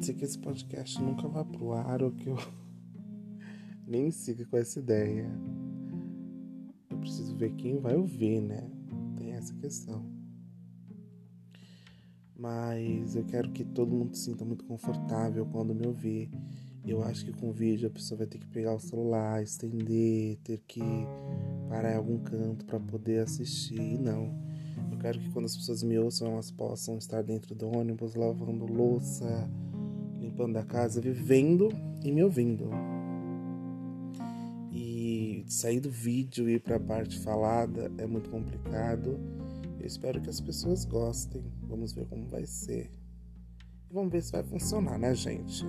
Pode ser que esse podcast nunca vá pro ar ou que eu nem siga com essa ideia. Eu preciso ver quem vai ouvir, né? Tem essa questão. Mas eu quero que todo mundo se sinta muito confortável quando me ouvir. Eu acho que com vídeo a pessoa vai ter que pegar o celular, estender, ter que parar em algum canto para poder assistir. Não. Eu quero que quando as pessoas me ouçam, elas possam estar dentro do ônibus, lavando louça, limpando a casa, vivendo e me ouvindo. E sair do vídeo e ir para a parte falada é muito complicado. Eu espero que as pessoas gostem. Vamos ver como vai ser. E vamos ver se vai funcionar, né, gente?